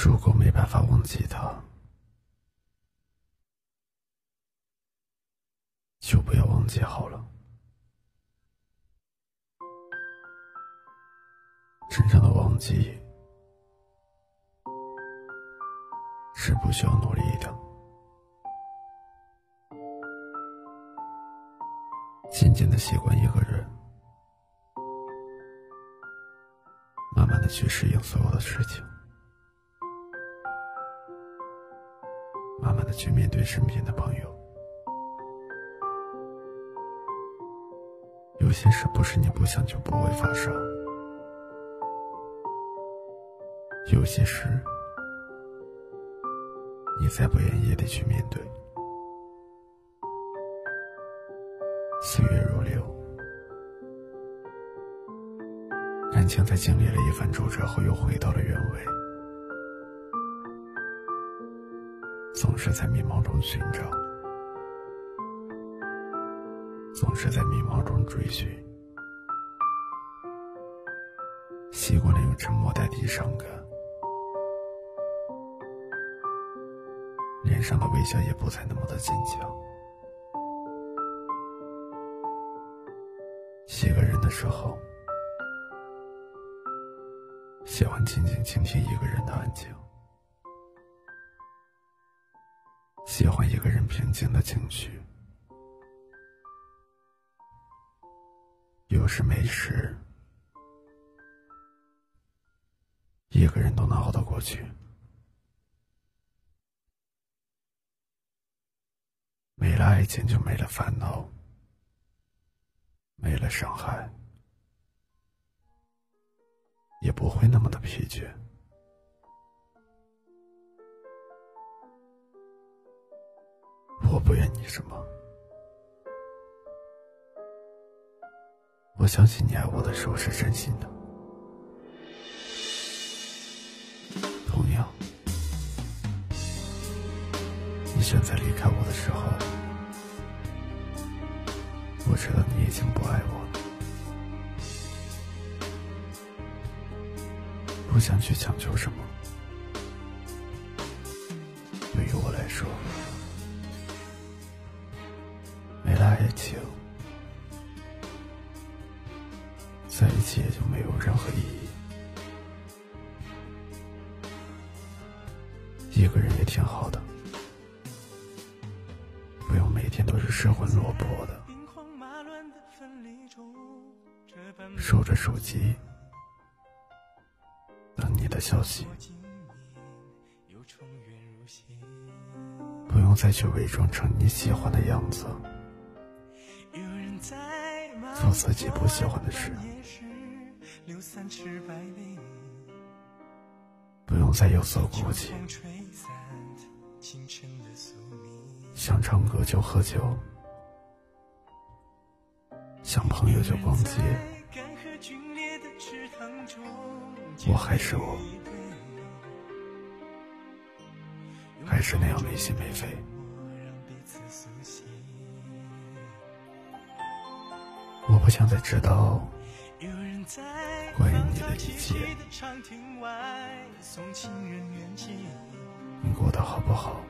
如果没办法忘记他，就不要忘记好了。真正的忘记是不需要努力的，渐渐的习惯一个人，慢慢的去适应所有的事情。慢慢的去面对身边的朋友，有些事不是你不想就不会发生，有些事你再不愿意也得去面对。岁月如流，感情在经历了一番周折后，又回到了原位。总是在迷茫中寻找，总是在迷茫中追寻，习惯了用沉默代替伤感，脸上的微笑也不再那么的坚强。一个人的时候，喜欢静静倾听一个人喜欢一个人平静的情绪，有时没事，一个人都能熬得过去。没了爱情，就没了烦恼，没了伤害，也不会那么的疲倦。我不怨你什么，我相信你爱我的时候是真心的。同样，你选择离开我的时候，我知道你已经不爱我了，不想去强求什么。对于我来说。爱情在一起也就没有任何意义。一个人也挺好的，不用每天都是失魂落魄的，守着手机等你的消息，不用再去伪装成你喜欢的样子。做自己不喜欢的事，不用再有所顾忌。想唱歌就喝酒，想朋友就逛街。我还是我，还是那样没心没肺。我不想再知道关于你的一切，你过得好不好，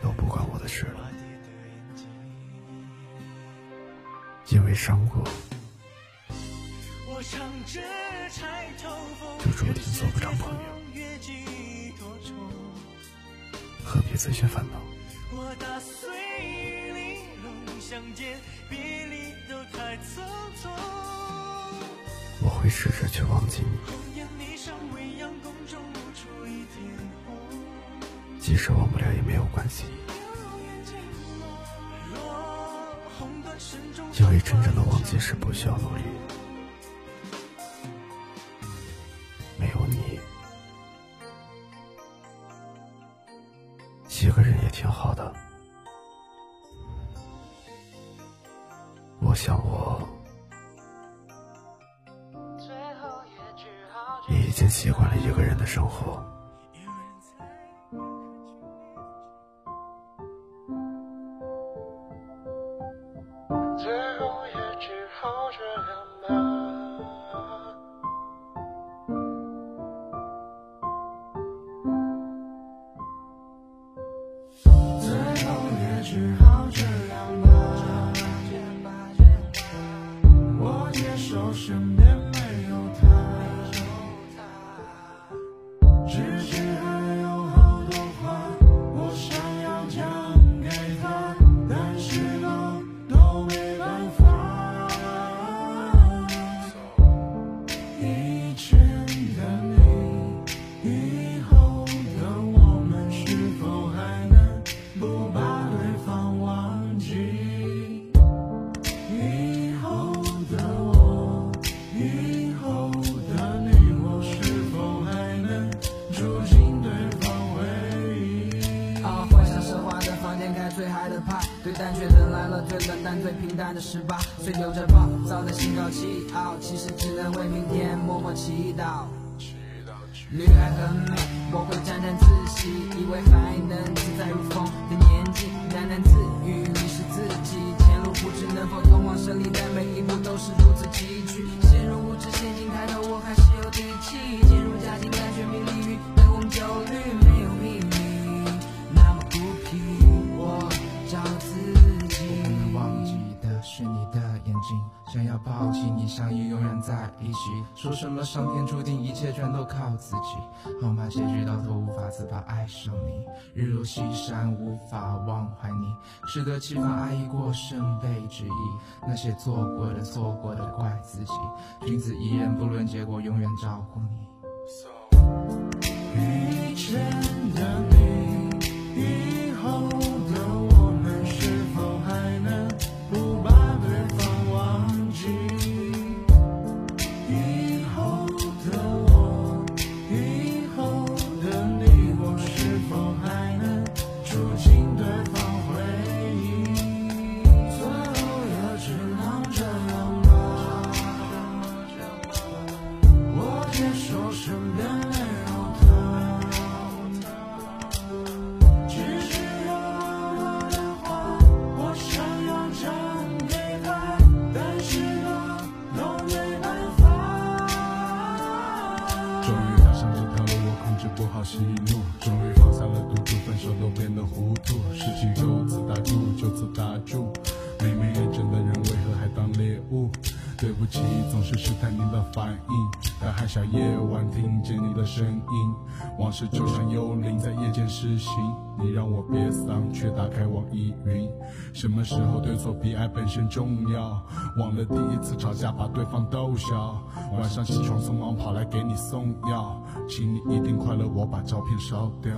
都不关我的事了。因为伤过，就注定做不成朋友，何必自寻烦恼？相见，别离都太匆匆。我会试着去忘记你，即使忘不了也没有关系，因为真正的忘记是不需要努力，没有你，一个人也挺好的。像我，你已经习惯了一个人的生活。只好这样吧，最后也只好。什么？掀开最嗨的派对但却等来了最冷淡、最平淡的十八岁，有着暴躁的心高气傲，其实只能为明天默默祈祷。女孩很美，我会沾沾自喜，以为还能自在如风相依永远在一起。说什么上天注定，一切全都靠自己。好吗？结局到头无法自拔，爱上你。日落西山，无法忘怀你。适得其反，爱已过，深被质疑。那些做过的、错过的，怪自己。君子一言，不论结果，永远照顾你。遇见的对不起，总是试探你的反应，在寒夏夜晚听见你的声音往事就像幽灵在夜间施行，你让我别丧，却打开网易云。什么时候对错比爱本身重要？忘了第一次吵架把对方逗笑。晚上起床匆忙跑来给你送药，请你一定快乐，我把照片烧掉。